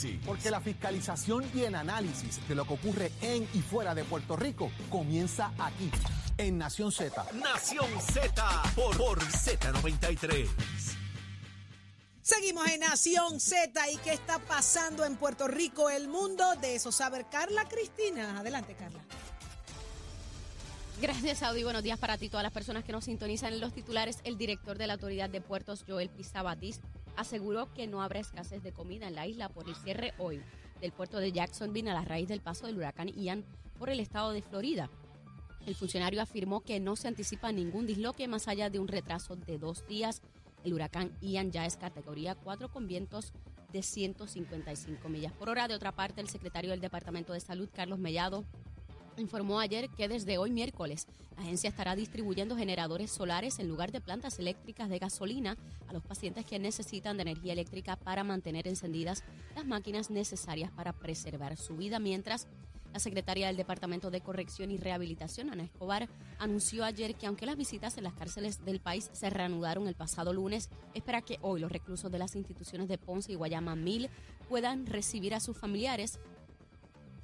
análisis. Porque la fiscalización y el análisis de lo que ocurre en y fuera de Puerto Rico comienza aquí, en Nación Z. Nación Z por, por Z93. Seguimos en Nación Z y qué está pasando en Puerto Rico, el mundo, de eso saber Carla Cristina. Adelante, Carla. Gracias, Audi. Buenos días para ti, todas las personas que nos sintonizan en los titulares. El director de la Autoridad de Puertos, Joel Pizabatis, aseguró que no habrá escasez de comida en la isla por el cierre hoy del puerto de Jacksonville a la raíz del paso del huracán Ian por el estado de Florida. El funcionario afirmó que no se anticipa ningún disloque más allá de un retraso de dos días. El huracán Ian ya es categoría 4 con vientos de 155 millas por hora. De otra parte, el secretario del Departamento de Salud, Carlos Mellado, informó ayer que desde hoy miércoles la agencia estará distribuyendo generadores solares en lugar de plantas eléctricas de gasolina a los pacientes que necesitan de energía eléctrica para mantener encendidas las máquinas necesarias para preservar su vida, mientras la secretaria del Departamento de Corrección y Rehabilitación, Ana Escobar, anunció ayer que aunque las visitas en las cárceles del país se reanudaron el pasado lunes, espera que hoy los reclusos de las instituciones de Ponce y Guayama Mil puedan recibir a sus familiares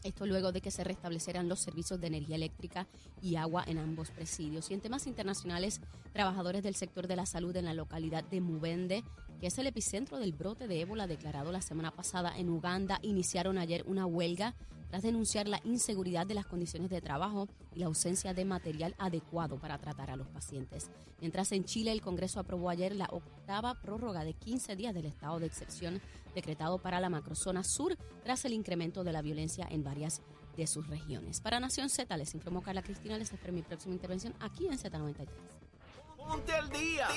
esto luego de que se restablecieran los servicios de energía eléctrica y agua en ambos presidios. Y en temas internacionales, trabajadores del sector de la salud en la localidad de Mubende, que es el epicentro del brote de ébola declarado la semana pasada en Uganda, iniciaron ayer una huelga tras denunciar la inseguridad de las condiciones de trabajo y la ausencia de material adecuado para tratar a los pacientes. Mientras en Chile el Congreso aprobó ayer la octava prórroga de 15 días del estado de excepción decretado para la macrozona sur tras el incremento de la violencia en varias de sus regiones. Para Nación Z les informó Carla Cristina, les espero mi próxima intervención aquí en Z93. Ponte al día.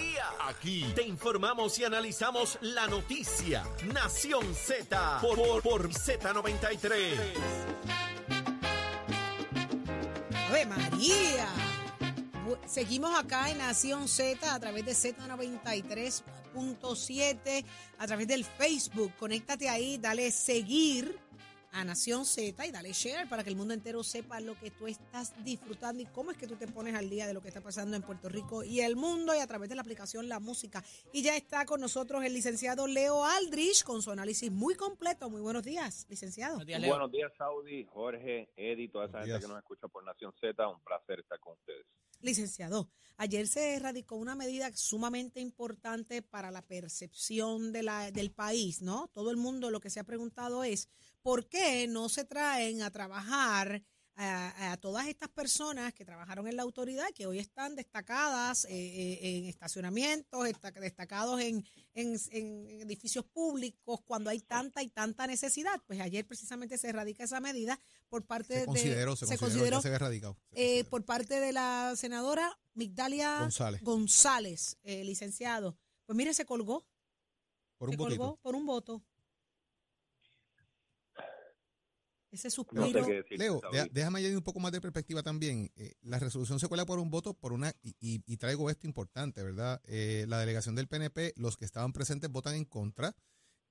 Aquí te informamos y analizamos la noticia. Nación Z por, por, por Z93. ¡Ave María! Seguimos acá en Nación Z a través de Z93.7, a través del Facebook. Conéctate ahí, dale seguir a Nación Z y dale share para que el mundo entero sepa lo que tú estás disfrutando y cómo es que tú te pones al día de lo que está pasando en Puerto Rico y el mundo y a través de la aplicación La Música. Y ya está con nosotros el licenciado Leo Aldrich con su análisis muy completo. Muy buenos días, licenciado. Buenos días, Saudi, Jorge, Eddie, toda esa Buenos gente días. que nos escucha por Nación Z. Un placer estar con ustedes. Licenciado, ayer se radicó una medida sumamente importante para la percepción de la, del país, ¿no? Todo el mundo lo que se ha preguntado es, ¿por qué no se traen a trabajar a, a todas estas personas que trabajaron en la autoridad, que hoy están destacadas eh, eh, en estacionamientos, esta- destacados en, en- en edificios públicos, cuando hay tanta y tanta necesidad? Pues ayer precisamente se radica esa medida por parte Se de... consideró, se, consideró, ya se había radicado. Se Eh, consideró. por parte de la senadora Migdalia González. González, eh, licenciado. Pues mire, se colgó. por un se colgó por un voto. Ese No suspiro. sé qué decir. Leo, déjame añadir un poco más de perspectiva también. Eh, la resolución se cuela por un voto por una, y, y- y traigo esto importante, ¿verdad? Eh, la delegación del PNP, los que estaban presentes votan en contra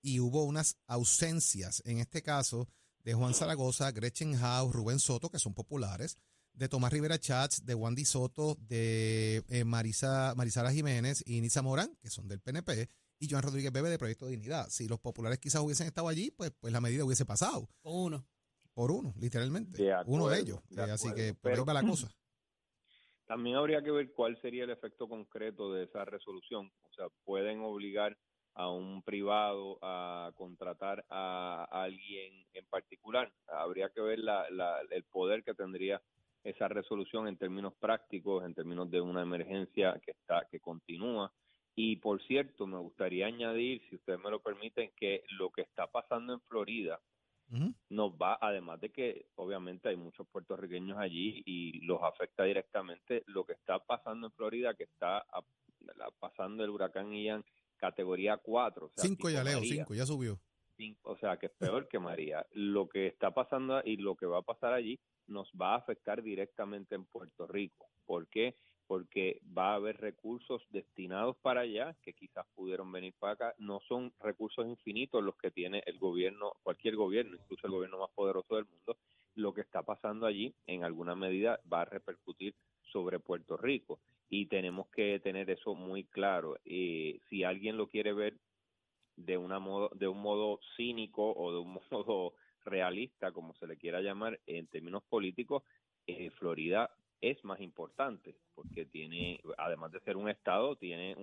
y hubo unas ausencias, en este caso, de Juan Zaragoza, Gretchen House, Rubén Soto, que son populares, de Tomás Rivera Chats, de Wandy Soto, de eh, Marisa, Marisara Jiménez y Nitza Morán, que son del PNP, y Joan Rodríguez Bebe de Proyecto Dignidad. Si los populares quizás hubiesen estado allí, pues, pues la medida hubiese pasado. Uno. Por uno, literalmente. De uno de ellos. de Eh, así que por ahí Pero- va la cosa. También habría que ver cuál sería el efecto concreto de esa resolución. O sea, pueden obligar a un privado a contratar a alguien en particular. Habría que ver la, la- el poder que tendría esa resolución en términos prácticos, en términos de una emergencia que está que continúa. Y por cierto, me gustaría añadir, si ustedes me lo permiten, que lo que está pasando en Florida Nos va, además de que obviamente hay muchos puertorriqueños allí y los afecta directamente, lo que está pasando en Florida, que está a- la- pasando el huracán Ian categoría 4. O sea, cinco ya, Leo, María, cinco, ya subió. cinco, o sea, que es peor que María. Lo que está pasando y lo que va a pasar allí nos va a afectar directamente en Puerto Rico. ¿Por qué? Porque va a haber recursos destinados para allá que quizás pudieron venir para acá. No son recursos infinitos los que tiene el gobierno, cualquier gobierno, incluso el gobierno más poderoso del mundo. Lo que está pasando allí, en alguna medida, va a repercutir sobre Puerto Rico y tenemos que tener eso muy claro. Eh, si alguien lo quiere ver de una modo, de un modo cínico o de un modo realista, como se le quiera llamar, en términos políticos, eh, Florida es más importante porque tiene, además de ser un estado, tiene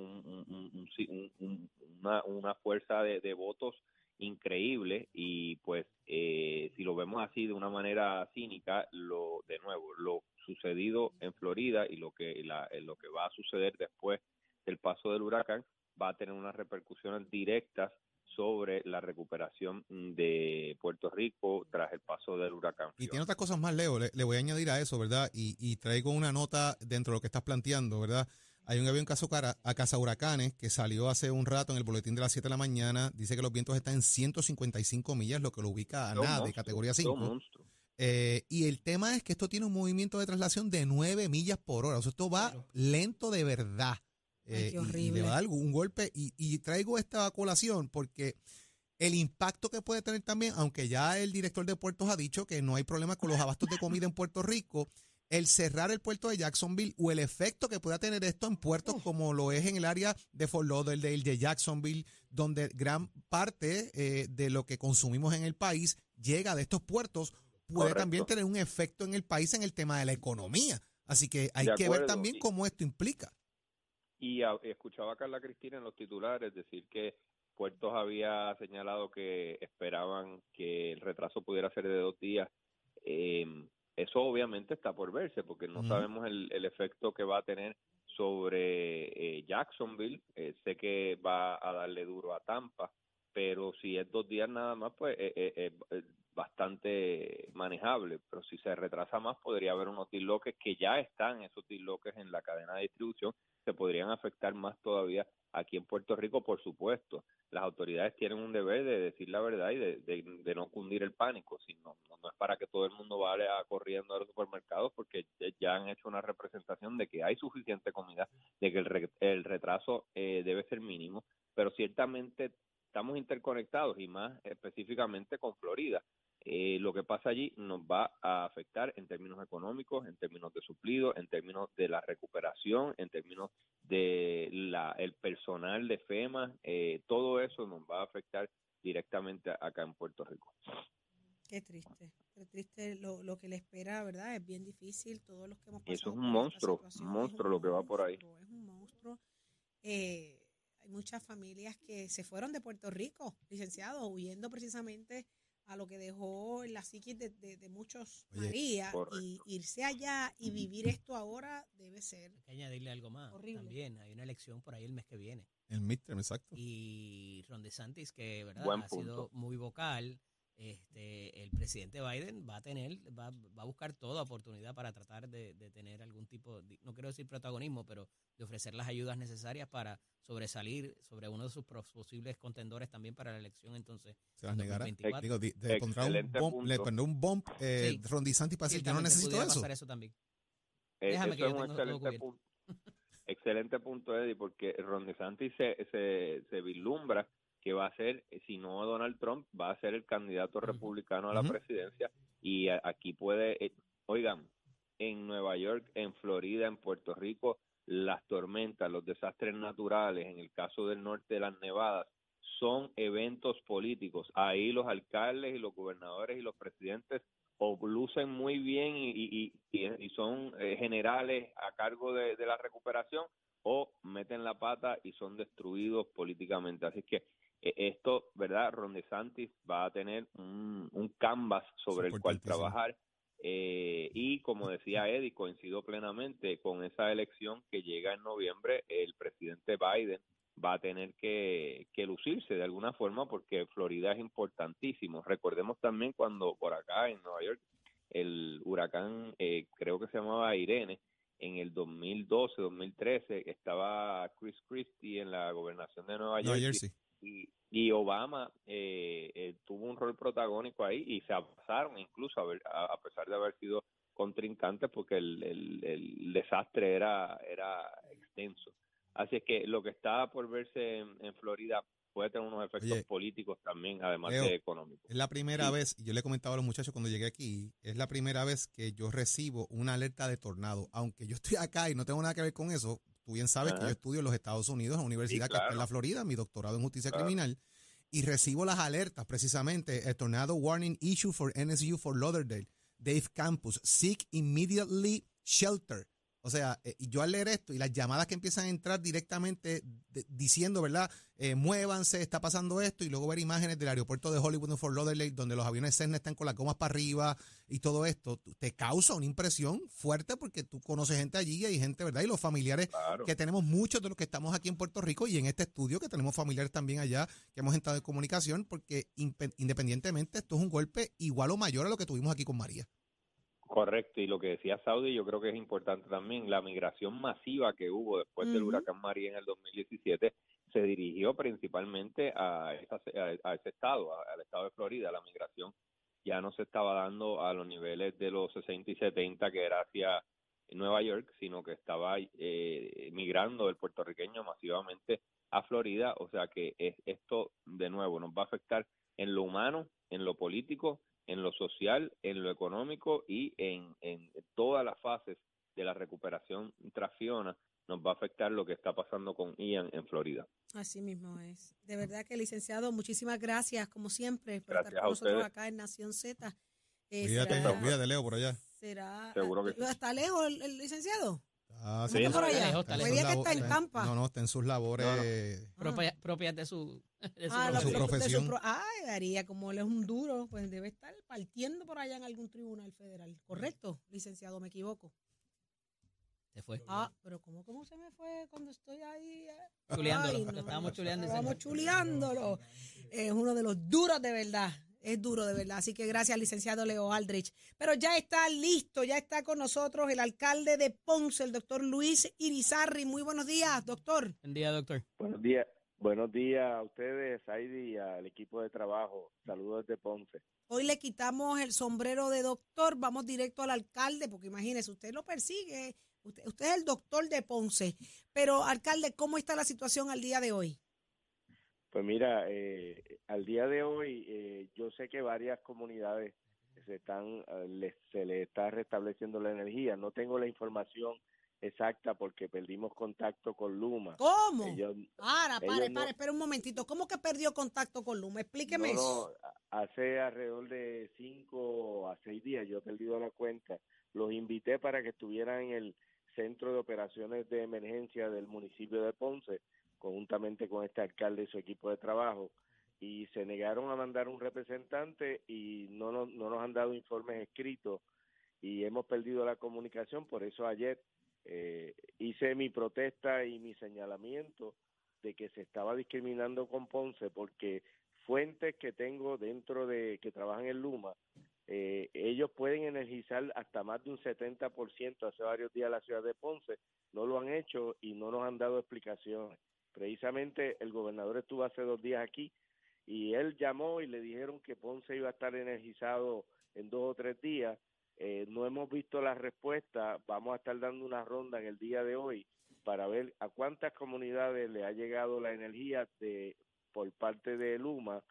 una, una, fuerza de, votos increíble y pues eh, si lo vemos así de una manera cínica, lo de nuevo, lo sucedido en Florida y lo que la, lo que va a suceder después del paso del huracán va a tener unas repercusiones directas sobre la recuperación de Puerto Rico tras el paso del huracán. Y tiene otras cosas más, Leo, le, voy a añadir a eso, ¿verdad? Y, y, traigo una nota dentro de lo que estás planteando, ¿verdad? Hay un avión caso a Casa Huracanes que salió hace un rato en el boletín de las 7 de la mañana. Dice que los vientos están en 155 millas, lo que lo ubica a nada de categoría 5. Eh, y el tema es que esto tiene un movimiento de traslación de 9 millas por hora. O sea, esto va lento de verdad. Eh, y, le va a dar un golpe. Y, y traigo esta colación porque el impacto que puede tener también, aunque ya el director de puertos ha dicho que no hay problema con los abastos de comida en Puerto Rico, el cerrar el puerto de Jacksonville o el efecto que pueda tener esto en puertos como lo es en el área de Fort Lauderdale, de Jacksonville, donde gran parte eh, de lo que consumimos en el país llega de estos puertos, puede también tener un efecto en el país en el tema de la economía. Así que hay que ver también cómo esto implica. Y escuchaba a Carla Cristina en los titulares decir que Puertos había señalado que esperaban que el retraso pudiera ser de dos días. Eh, eso obviamente está por verse porque no sabemos el, el, efecto que va a tener sobre eh, Jacksonville. Eh, sé que va a darle duro a Tampa, pero si es dos días nada más, pues eh, es bastante manejable. Pero si se retrasa más, podría haber unos disloques que ya están, esos disloques en la cadena de distribución, se podrían afectar más todavía aquí en Puerto Rico, por supuesto. Las autoridades tienen un deber de decir la verdad y de, no cundir el pánico, sino no, es para que todo el mundo vaya corriendo a los supermercados porque ya han hecho una representación de que hay suficiente comida, de que el, el retraso eh, debe ser mínimo, pero ciertamente estamos interconectados y más específicamente con Florida. Eh, lo que pasa allí nos va a afectar en términos económicos, en términos de suplido, en términos de la recuperación, en términos de la, el personal de FEMA, eh, todo eso nos va a afectar directamente acá en Puerto Rico. Qué triste, qué triste lo, lo que le espera, ¿verdad? Es bien difícil, todos los que hemos pasado Eso es un monstruo, un monstruo lo que va por ahí. Es un monstruo. Eh, hay muchas familias que se fueron de Puerto Rico, licenciados, huyendo precisamente a lo que dejó en la psiquis de, de, muchos María y irse allá y vivir esto ahora debe ser. Hay que añadirle algo más. También hay una elección por ahí el mes que viene. El midterm, exacto. Y Ron DeSantis, que verdad ha sido muy vocal, este, el presidente Biden va a tener, va, va a buscar toda oportunidad para tratar de, tener algún tipo, no quiero decir protagonismo, pero de ofrecer las ayudas necesarias para sobresalir sobre uno de sus posibles contendores también para la elección. Entonces, se las negará. Digo, le pondrá un bomb, eh, Ron DeSantis para decir, yo no necesito eso. eso también. Eh, Déjame que es un excelente punto. excelente punto, Eddie, porque Ron DeSantis se, se, se vislumbra que va a ser, eh, si no Donald Trump, va a ser el candidato republicano a la presidencia y aquí puede, eh, oigan, en Nueva York, en Florida, en Puerto Rico, las tormentas, los desastres naturales, en el caso del norte de las nevadas, son eventos políticos. Ahí los alcaldes y los gobernadores y los presidentes o lucen muy bien y, y, son eh, generales a cargo de, de, la recuperación o meten la pata y son destruidos políticamente. Así que esto, ¿verdad? Ron DeSantis va a tener un, un canvas sobre el cual trabajar. Eh, y como decía Eddie, coincido plenamente con esa elección que llega en noviembre, el presidente Biden va a tener que, que lucirse de alguna forma porque Florida es importantísimo. Recordemos también cuando por acá en Nueva York el huracán, eh, creo que se llamaba Irene, en el 2012, 2013, estaba Chris Christie en la gobernación de Nueva York y, Obama eh, eh, tuvo un rol protagónico ahí y se avanzaron incluso a, a, pesar de haber sido contrincantes porque el, el, desastre era, era extenso. Así es que lo que está por verse en, Florida puede tener unos efectos políticos también, además de económicos. Es la primera vez, yo le he comentado a los muchachos cuando llegué aquí, es la primera vez que yo recibo una alerta de tornado. Aunque yo estoy acá y no tengo nada que ver con eso, Tú bien sabes que yo estudio en los Estados Unidos, en la universidad que está en la Florida, mi doctorado en justicia criminal. y recibo las alertas precisamente, el Tornado Warning Issue for NSU for Lauderdale, Dave Campus, Seek Immediately Shelter. O sea, eh, yo al leer esto y las llamadas que empiezan a entrar directamente diciendo, ¿verdad? Eh, muévanse, está pasando esto, y luego ver imágenes del aeropuerto de Hollywood en Fort Lauderdale, donde los aviones Cessna están con las gomas para arriba y todo esto, te causa una impresión fuerte porque tú conoces gente allí y hay gente, ¿verdad? Y los familiares que tenemos muchos de los que estamos aquí en Puerto Rico y en este estudio que tenemos familiares también allá que hemos entrado en comunicación, porque independientemente esto es un golpe igual o mayor a lo que tuvimos aquí con María. Correcto, y lo que decía Saudi yo creo que es importante también, la migración masiva que hubo después del huracán María en el 2017 se dirigió principalmente a, a, ese estado, al estado de Florida, la migración ya no se estaba dando a los niveles de los 60 y 70 que era hacia Nueva York, sino que estaba eh, migrando el puertorriqueño masivamente a Florida, o sea que esto de nuevo nos va a afectar en lo humano, en lo político en lo social, en lo económico y en, en todas las fases de la recuperación tras Fiona nos va a afectar lo que está pasando con Ian en Florida. Así mismo es. De verdad que, licenciado, muchísimas gracias, como siempre, por estar con nosotros acá en Nación Z. Eh, cuídate, Leo, por allá. ¿Será, Seguro que ¿Está lejos el licenciado? Ah, sí, por allá. Está que está en Campa. No, no, está en sus labores. Propias de su, de su, ah, profesión. ay, Daría, como él es un duro, pues debe estar partiendo por allá en algún tribunal federal. ¿Correcto, licenciado? ¿Me equivoco? Se fue. Ah, pero ¿cómo, cómo se me fue cuando estoy ahí? Chuleándolo, estábamos chuleando. Estábamos chuleándolo. Es uno de los duros de verdad. Es duro de verdad. Así que gracias, licenciado Leo Aldrich. Pero ya está listo, ya está con nosotros el alcalde de Ponce, el doctor Luis Irizarri. Muy buenos días, doctor. Buen día, doctor. Buenos días. Buenos días a ustedes, Heidi, y al equipo de trabajo. Saludos desde Ponce. Hoy le quitamos el sombrero de doctor, vamos directo al alcalde, porque imagínese, usted lo persigue, usted, usted es el doctor de Ponce. Pero, alcalde, ¿cómo está la situación al día de hoy? Pues mira, eh, al día de hoy eh, yo sé que varias comunidades se están eh, se le está restableciendo la energía. No tengo la información exacta porque perdimos contacto con Luma. ¿Cómo? para, para, para, espera un momentito. ¿Cómo que perdió contacto con Luma? Explíqueme eso. hace alrededor de cinco a seis días yo he perdido la cuenta. Los invité para que estuvieran en el centro de operaciones de emergencia del municipio de Ponce conjuntamente con este alcalde y su equipo de trabajo, y se negaron a mandar un representante y no nos, no nos han dado informes escritos y hemos perdido la comunicación, por eso ayer eh, hice mi protesta y mi señalamiento de que se estaba discriminando con Ponce porque fuentes que tengo dentro de que trabajan en Luma, eh, ellos pueden energizar hasta más de un 70% hace varios días la ciudad de Ponce, no lo han hecho y no nos han dado explicaciones. Precisamente el gobernador estuvo hace dos días aquí y él llamó y le dijeron que Ponce iba a estar energizado en dos o tres días. Eh, no hemos visto la respuesta. Vamos a estar dando una ronda en el día de hoy para ver a cuántas comunidades le ha llegado la energía de por parte de Luma,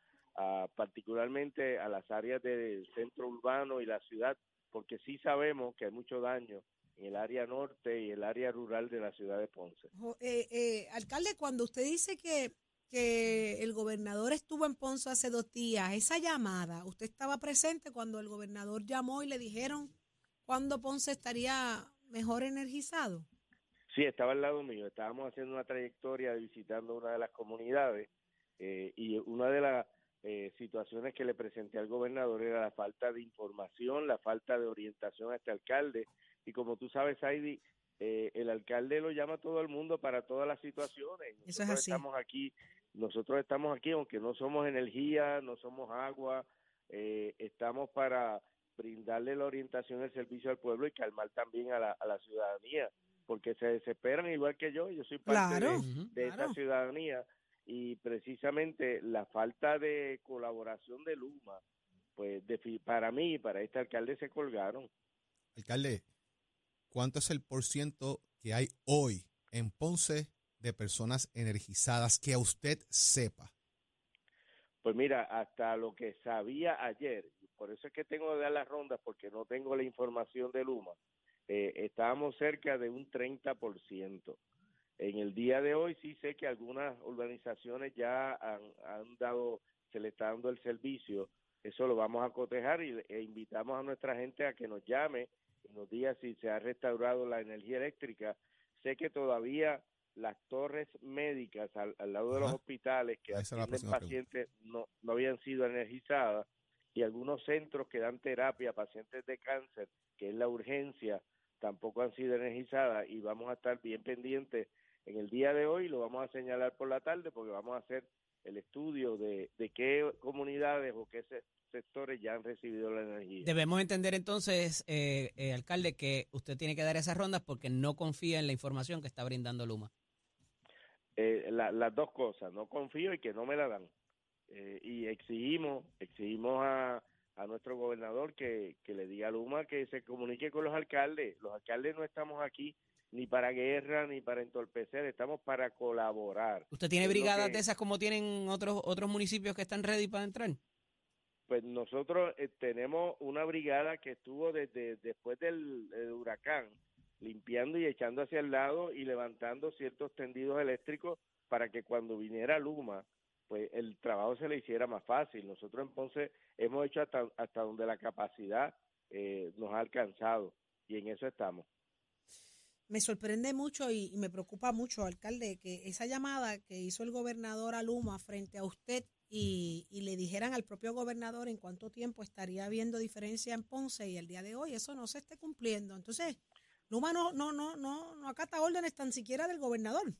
particularmente a las áreas del centro urbano y la ciudad, porque sí sabemos que hay mucho daño en el área norte y el área rural de la ciudad de Ponce. Eh, eh, alcalde, cuando usted dice que, que el gobernador estuvo en Ponce hace dos días, esa llamada, ¿usted estaba presente cuando el gobernador llamó y le dijeron cuándo Ponce estaría mejor energizado? Sí, estaba al lado mío. Estábamos haciendo una trayectoria visitando una de las comunidades eh, y una de las situaciones que le presenté al gobernador era la falta de información, la falta de orientación a este alcalde y como tú sabes, Heidi, eh, el alcalde lo llama a todo el mundo para todas las situaciones. Nosotros Eso es así. estamos aquí, nosotros estamos aquí, aunque no somos energía, no somos agua, eh, estamos para brindarle la orientación y el servicio al pueblo y calmar también a la, a la ciudadanía, porque se desesperan igual que yo, yo soy parte de, esa ciudadanía y precisamente la falta de colaboración de Luma, pues para mí y para este alcalde se colgaron. Alcalde, ¿cuánto es el porciento que hay hoy en Ponce de personas energizadas que a usted sepa? Pues mira, hasta lo que sabía ayer, por eso es que tengo que dar las rondas porque no tengo la información de Luma, eh, estábamos cerca de un 30%. En el día de hoy sí sé que algunas urbanizaciones ya han, han dado, se le está dando el servicio, eso lo vamos a cotejar y, e invitamos a nuestra gente a que nos llame y nos diga si se ha restaurado la energía eléctrica. Sé que todavía las torres médicas al, lado de los hospitales que atienden pacientes no, no habían sido energizadas y algunos centros que dan terapia a pacientes de cáncer, que es la urgencia, tampoco han sido energizadas y vamos a estar bien pendientes en el día de hoy, lo vamos a señalar por la tarde porque vamos a hacer el estudio de, de qué comunidades o qué sectores ya han recibido la energía. Debemos entender entonces, eh, eh, alcalde, que usted tiene que dar esas rondas porque no confía en la información que está brindando Luma. Eh, las dos cosas, no confío y que no me la dan. Eh, y exigimos, exigimos a, a nuestro gobernador que, que le diga a Luma que se comunique con los alcaldes. Los alcaldes no estamos aquí ni para guerra ni para entorpecer, estamos para colaborar. ¿Usted tiene brigadas de esas como tienen otros otros municipios que están ready para entrar? Pues nosotros eh, tenemos una brigada que estuvo desde después del huracán limpiando y echando hacia el lado y levantando ciertos tendidos eléctricos para que cuando viniera Luma, pues el trabajo se le hiciera más fácil. Nosotros en Ponce hemos hecho hasta, hasta donde la capacidad eh, nos ha alcanzado y en eso estamos. Me sorprende mucho y, me preocupa mucho, alcalde, que esa llamada que hizo el gobernador a Luma frente a usted y, y, le dijeran al propio gobernador en cuánto tiempo estaría habiendo diferencia en Ponce y el día de hoy eso no se esté cumpliendo. Entonces, Luma no, no, no, no, no acata órdenes tan siquiera del gobernador.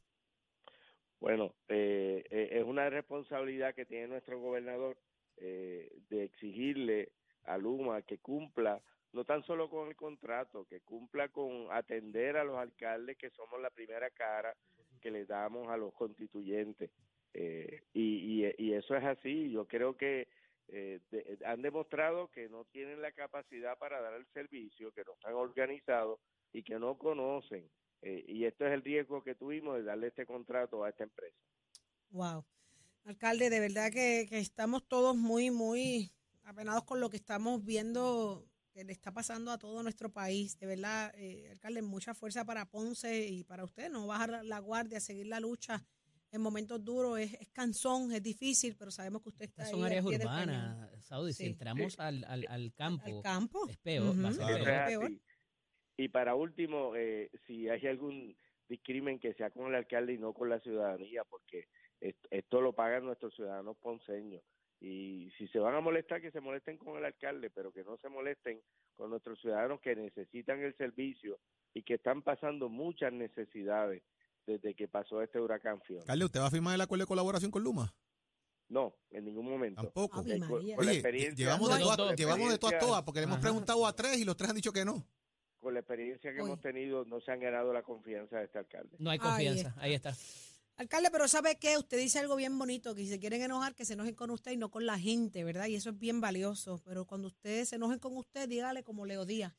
Bueno, eh, eh, es una responsabilidad que tiene nuestro gobernador eh, de exigirle a Luma que cumpla no tan solo con el contrato, que cumpla con atender a los alcaldes que somos la primera cara que le damos a los constituyentes. y, y, eso es así. Yo creo que han demostrado que no tienen la capacidad para dar el servicio, que no están organizados y que no conocen. Eh, y esto es el riesgo que tuvimos de darle este contrato a esta empresa. Wow. Alcalde, de verdad que, estamos todos muy, muy apenados con lo que estamos viendo que le está pasando a todo nuestro país. De verdad, eh, alcalde, mucha fuerza para Ponce y para usted. No bajar la guardia, seguir la lucha en momentos duros. Es, es cansón, es difícil, pero sabemos que usted está Son áreas urbanas, Saudi. Si entramos al, al, campo, campo, es peor. Y para último, eh, si hay algún discrimen que sea con el alcalde y no con la ciudadanía, porque esto, lo pagan nuestros ciudadanos ponceños. Y si se van a molestar, que se molesten con el alcalde, pero que no se molesten con nuestros ciudadanos que necesitan el servicio y que están pasando muchas necesidades desde que pasó este huracán Fiona. Alcalde, ¿usted va a firmar el acuerdo de colaboración con Luma? No, en ningún momento. Tampoco. llevamos de todas, llevamos de todas, todas, porque le hemos preguntado a tres y los tres han dicho que no con la experiencia que hemos tenido, no se han ganado la confianza de este alcalde. No hay confianza, ahí está. Alcalde, pero ¿sabe qué? Usted dice algo bien bonito, que si se quieren enojar, que se enojen con usted y no con la gente, ¿verdad? Y eso es bien valioso. Pero cuando ustedes se enojen con usted, dígale como Leo Díaz,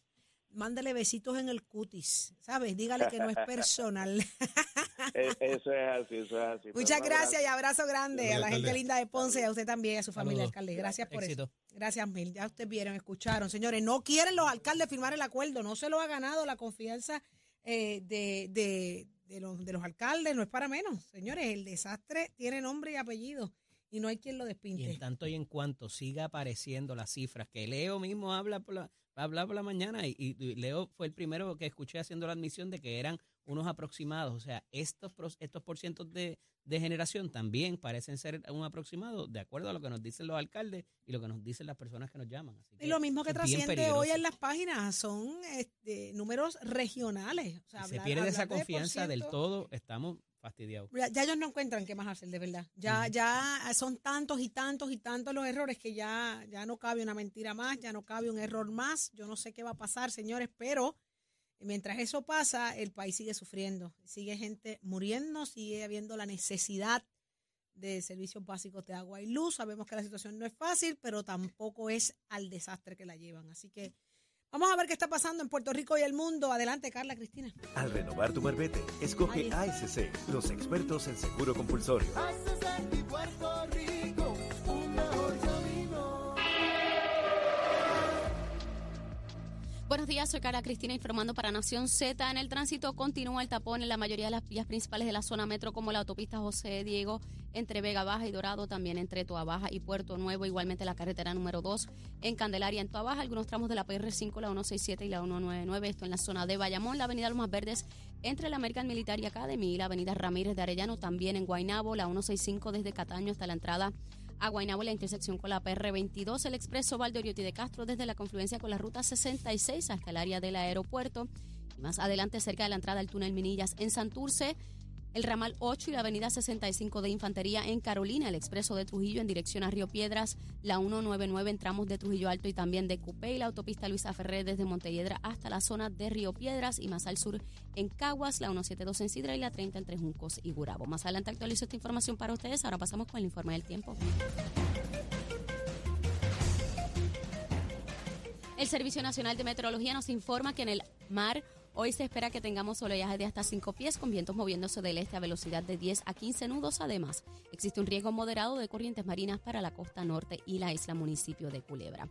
mándele besitos en el cutis, ¿sabes? Dígale que no es personal. E, eso es así, eso es así. Muchas gracias y abrazo grande a la gente linda de Ponce y a usted también, a su familia, alcalde. Gracias por eso. Gracias mil. Ya ustedes vieron, escucharon. Señores, no quieren los alcaldes firmar el acuerdo, no se lo ha ganado la confianza eh, de, de, de, los, de los alcaldes, no es para menos. Señores, el desastre tiene nombre y apellido y no hay quien lo despinte. Y en tanto y en cuanto siga apareciendo las cifras, que Leo mismo habla por la, habla por la mañana y, y Leo fue el primero que escuché haciendo la admisión de que eran unos aproximados, o sea, estos, estos porcientos de, de generación también parecen ser un aproximado de acuerdo a lo que nos dicen los alcaldes y lo que nos dicen las personas que nos llaman. y lo mismo que trasciende hoy en las páginas son este, números regionales. se pierde esa confianza del todo, estamos fastidiados. Ya, ellos no encuentran qué más hacer, de verdad. Ya, ya son tantos y tantos y tantos los errores que ya, ya no cabe una mentira más, ya no cabe un error más. Yo no sé qué va a pasar, señores, pero Mientras eso pasa, el país sigue sufriendo, sigue gente muriendo, sigue habiendo la necesidad de servicios básicos de agua y luz. Sabemos que la situación no es fácil, pero tampoco es al desastre que la llevan. Así que vamos a ver qué está pasando en Puerto Rico y el mundo. Adelante, Carla Cristina. Al renovar tu marbete, escoge ASC, los expertos en seguro compulsorio. Buenos días, soy Carla Cristina informando para Nación Z. En el tránsito continúa el tapón en la mayoría de las vías principales de la zona metro, como la autopista José Diego entre Vega Baja y Dorado, también entre Toa Baja y Puerto Nuevo, igualmente la carretera número 2 en Candelaria, en Toa Baja, algunos tramos de la PR5, la 167 y la 199, esto en la zona de Bayamón, la avenida Lomas Verdes entre la American Military Academy y la avenida Ramírez de Arellano, también en Guaynabo, la 165 desde Cataño hasta la entrada a la intersección con la PR22, el expreso Valdoriotti de Castro desde la confluencia con la ruta 66 hasta el área del aeropuerto. Y más adelante, cerca de la entrada al túnel Minillas en Santurce, el ramal 8 y la avenida 65 de Infantería en Carolina, el expreso de Trujillo en dirección a Río Piedras, la 199 en tramos de Trujillo Alto y también de Cupé y la autopista Luisa Ferrer desde Montelledra hasta la zona de Río Piedras y más al sur en Caguas, la 172 en Sidra y la 30 entre Juncos y Gurabo. Más adelante actualizo esta información para ustedes, ahora pasamos con el informe del tiempo. El Servicio Nacional de Meteorología nos informa que en el mar Hoy se espera que tengamos oleaje de hasta 5 pies con vientos moviéndose del este a velocidad de 10 a 15 nudos. Además, existe un riesgo moderado de corrientes marinas para la costa norte y la isla municipio de Culebra.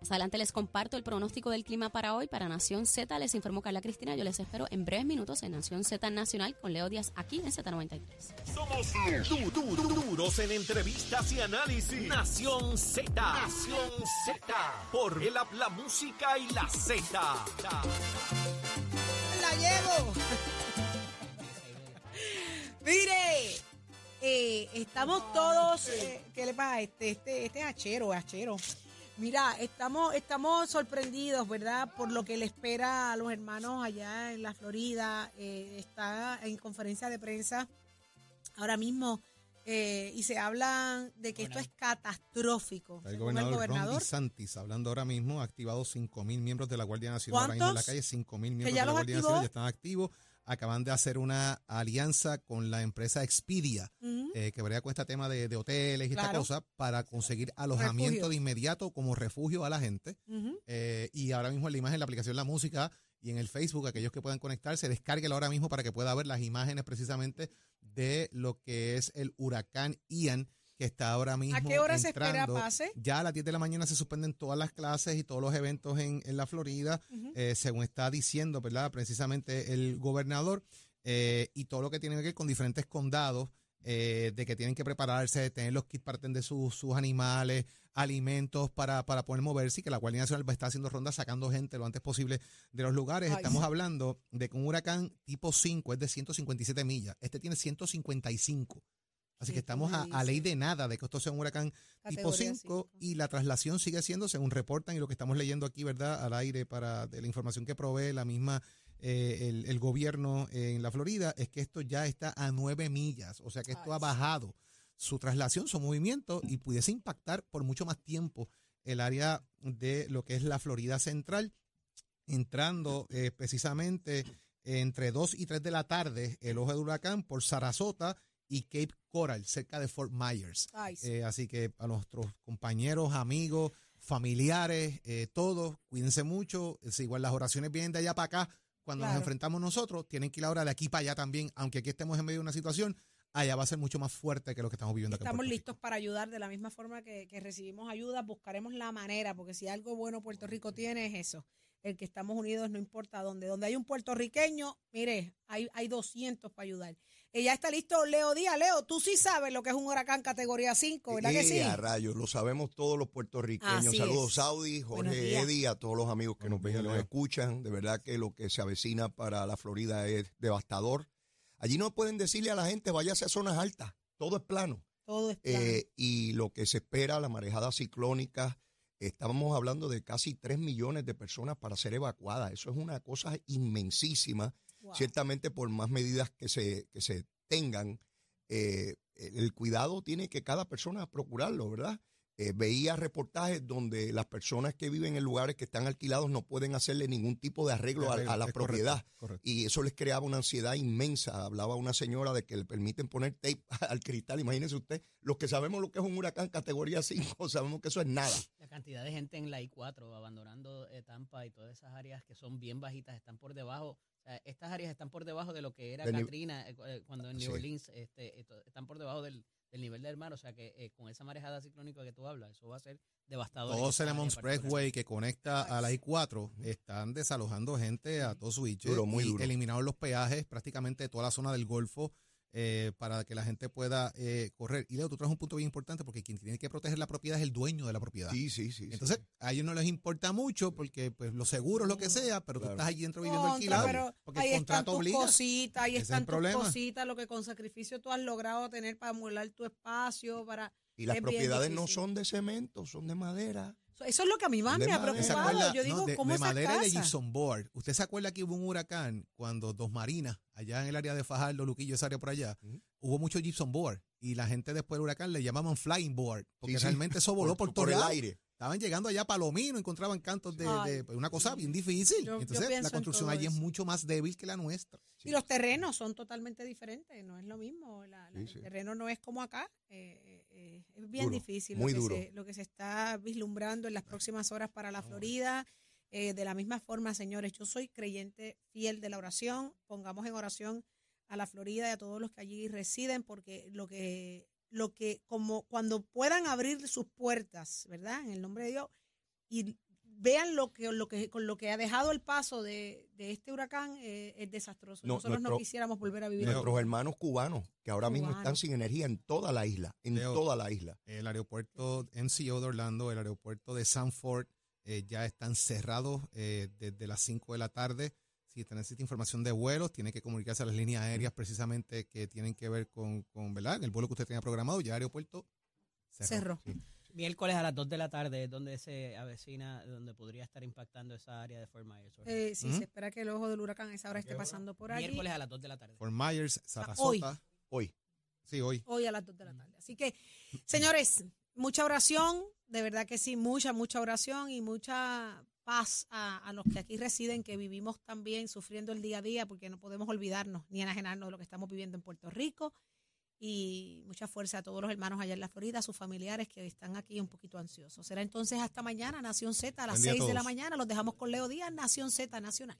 Más adelante les comparto el pronóstico del clima para hoy para Nación Z. Les informó Carla Cristina. Yo les espero en breves minutos en Nación Z Nacional con Leo Díaz aquí en Z93. Somos duros en entrevistas y análisis. Nación Z. Nación Z. Por el la música y la Z llevo. Mire, eh, estamos todos. Eh, ¿Qué le pasa? Este, este, este es hachero, hachero. Mira, estamos, estamos sorprendidos, ¿verdad? Por lo que le espera a los hermanos allá en la Florida. Eh, está en conferencia de prensa ahora mismo eh, y se habla de que esto es catastrófico. El gobernador, el gobernador Ron hablando ahora mismo, ha activado 5 mil miembros de la Guardia Nacional ahora mismo en la calle, 5 mil miembros de la Guardia Nacional ya están activos. Acaban de hacer una alianza con la empresa Expedia, eh, que vería con este tema de, hoteles y esta cosa, para conseguir alojamiento de inmediato como refugio a la gente. Eh, y ahora mismo en la imagen, en la aplicación La Música y en el Facebook, aquellos que puedan conectarse, descárguelo ahora mismo para que pueda ver las imágenes precisamente de lo que es el huracán Ian que está ahora mismo. ¿A qué hora se espera pase? Ya a las 10 de la mañana se suspenden todas las clases y todos los eventos en, la Florida, eh, según está diciendo, ¿verdad? Precisamente el gobernador, eh, y todo lo que tiene que ver con diferentes condados, eh, de que tienen que prepararse, tener los kits para atender sus, sus animales, alimentos para, para poder moverse y que la Guardia Nacional va a estar haciendo rondas sacando gente lo antes posible de los lugares. Estamos hablando de que un huracán tipo 5 es de 157 millas. Este tiene 155. Así que estamos a, ley de nada de que esto sea un huracán tipo 5 y la traslación sigue siendo, según reportan y lo que estamos leyendo aquí, ¿verdad? Al aire para de la información que provee la misma eh, el, el, gobierno en la Florida, es que esto ya está a 9 millas. O sea que esto ha bajado su traslación, su movimiento y pudiese impactar por mucho más tiempo el área de lo que es la Florida Central, entrando eh, precisamente entre 2 y 3 de la tarde el ojo de huracán por Sarasota y Cape Coral, cerca de Fort Myers. Eh, así que a nuestros compañeros, amigos, familiares, eh, todos, cuídense mucho. Es igual las oraciones vienen de allá para acá. Cuando nos enfrentamos nosotros, tienen que ir ahora de aquí para allá también, aunque aquí estemos en medio de una situación, allá va a ser mucho más fuerte que lo que estamos viviendo Estamos listos para ayudar de la misma forma que, recibimos ayuda, buscaremos la manera, porque si algo bueno Puerto Rico tiene es eso, el que estamos unidos no importa dónde. Donde hay un puertorriqueño, mire, hay, hay 200 para ayudar. Ya está listo Leo Díaz. Leo, tú sí sabes lo que es un huracán categoría 5, ¿verdad que sí? a rayos, lo sabemos todos los puertorriqueños. Saludos, Saudi, Jorge Eddy, a todos los amigos que nos ven y nos escuchan. De verdad que lo que se avecina para la Florida es devastador. Allí no pueden decirle a la gente, váyase a zonas altas, todo es plano. Todo es plano. Eh, y lo que se espera, la marejada ciclónica, estábamos hablando de casi 3 millones de personas para ser evacuadas. Eso es una cosa inmensísima. Ciertamente por más medidas que se, que se tengan, eh, el cuidado tiene que cada persona procurarlo, ¿verdad? Eh, veía reportajes donde las personas que viven en lugares que están alquilados no pueden hacerle ningún tipo de arreglo, a, la propiedad. Y eso les creaba una ansiedad inmensa. Hablaba una señora de que le permiten poner tape al cristal. Imagínense usted, los que sabemos lo que es un huracán categoría 5, sabemos que eso es nada. La cantidad de gente en la I4 abandonando eh, Tampa y todas esas áreas que son bien bajitas están por debajo estas áreas están por debajo de lo que era Katrina eh, cuando en New Orleans este, están por debajo del, del nivel del mar. O sea que eh, con esa marejada ciclónica que tú hablas, eso va a ser devastador. Todo Lemon Expressway que conecta a la I-4 están desalojando gente a todo su y eliminaron los peajes prácticamente de toda la zona del Golfo eh, para que la gente pueda eh, correr. Y Leo, tú traes un punto bien importante porque quien tiene que proteger la propiedad es el dueño de la propiedad. Sí, sí, sí. Entonces, a ellos no les importa mucho porque pues los seguros, lo que sea, pero tú estás allí dentro viviendo alquilado. porque ahí el contrato están tus cositas, ahí están tus cositas, lo que con sacrificio tú has logrado tener para amular tu espacio, para... Y las propiedades no son de cemento, son de madera. Eso es lo que a mí más me ha preocupado. Yo digo, de, ¿cómo de madera de gypsum board. ¿Usted se acuerda que hubo un huracán cuando dos marinas, allá en el área de Fajardo, Luquillo, esa área por allá, hubo mucho gypsum board y la gente después del huracán le llamaban flying board porque realmente eso voló por, todo el aire. Estaban llegando allá a Palomino, encontraban cantos de, una cosa bien difícil. Entonces, la construcción allí es mucho más débil que la nuestra. Y los terrenos son totalmente diferentes, no es lo mismo. el terreno no es como acá. Eh, eh, eh, es bien difícil muy lo, que duro. Se, lo que se está vislumbrando en las próximas horas para la Florida. de la misma forma, señores, yo soy creyente fiel de la oración. Pongamos en oración a la Florida y a todos los que allí residen, porque lo que lo que, como cuando puedan abrir sus puertas, ¿verdad? En el nombre de Dios, y vean lo que, lo que, con lo que ha dejado el paso de, este huracán eh, es desastroso. Nosotros no quisiéramos volver a vivir. Nuestros hermanos cubanos, que ahora mismo están sin energía en toda la isla, en toda la isla. El aeropuerto MCO de Orlando, el aeropuerto de Sanford, eh, ya están cerrados eh, desde las 5 de la tarde si usted necesita información de vuelos, tiene que comunicarse a las líneas aéreas precisamente que tienen que ver con, con ¿verdad? El vuelo que usted tenga programado, ya el aeropuerto cerró. Miércoles a las 2 de la tarde, donde se avecina, donde podría estar impactando esa área de Fort Myers. Eh, sí, se espera que el ojo del huracán a esa hora esté pasando por ahí. Miércoles a las 2 de la tarde. Fort Myers, Sarasota. hoy. Sí, hoy. Hoy a las 2 de la tarde. Así que, señores, mucha oración, de verdad que sí, mucha, mucha oración y mucha paz a, los que aquí residen, que vivimos también sufriendo el día a día, porque no podemos olvidarnos ni enajenarnos de lo que estamos viviendo en Puerto Rico. Y mucha fuerza a todos los hermanos allá en la Florida, a sus familiares que están aquí un poquito ansiosos. Será entonces hasta mañana, Nación Z, a las 6 de la mañana. Los dejamos con Leo Díaz, Nación Z Nacional.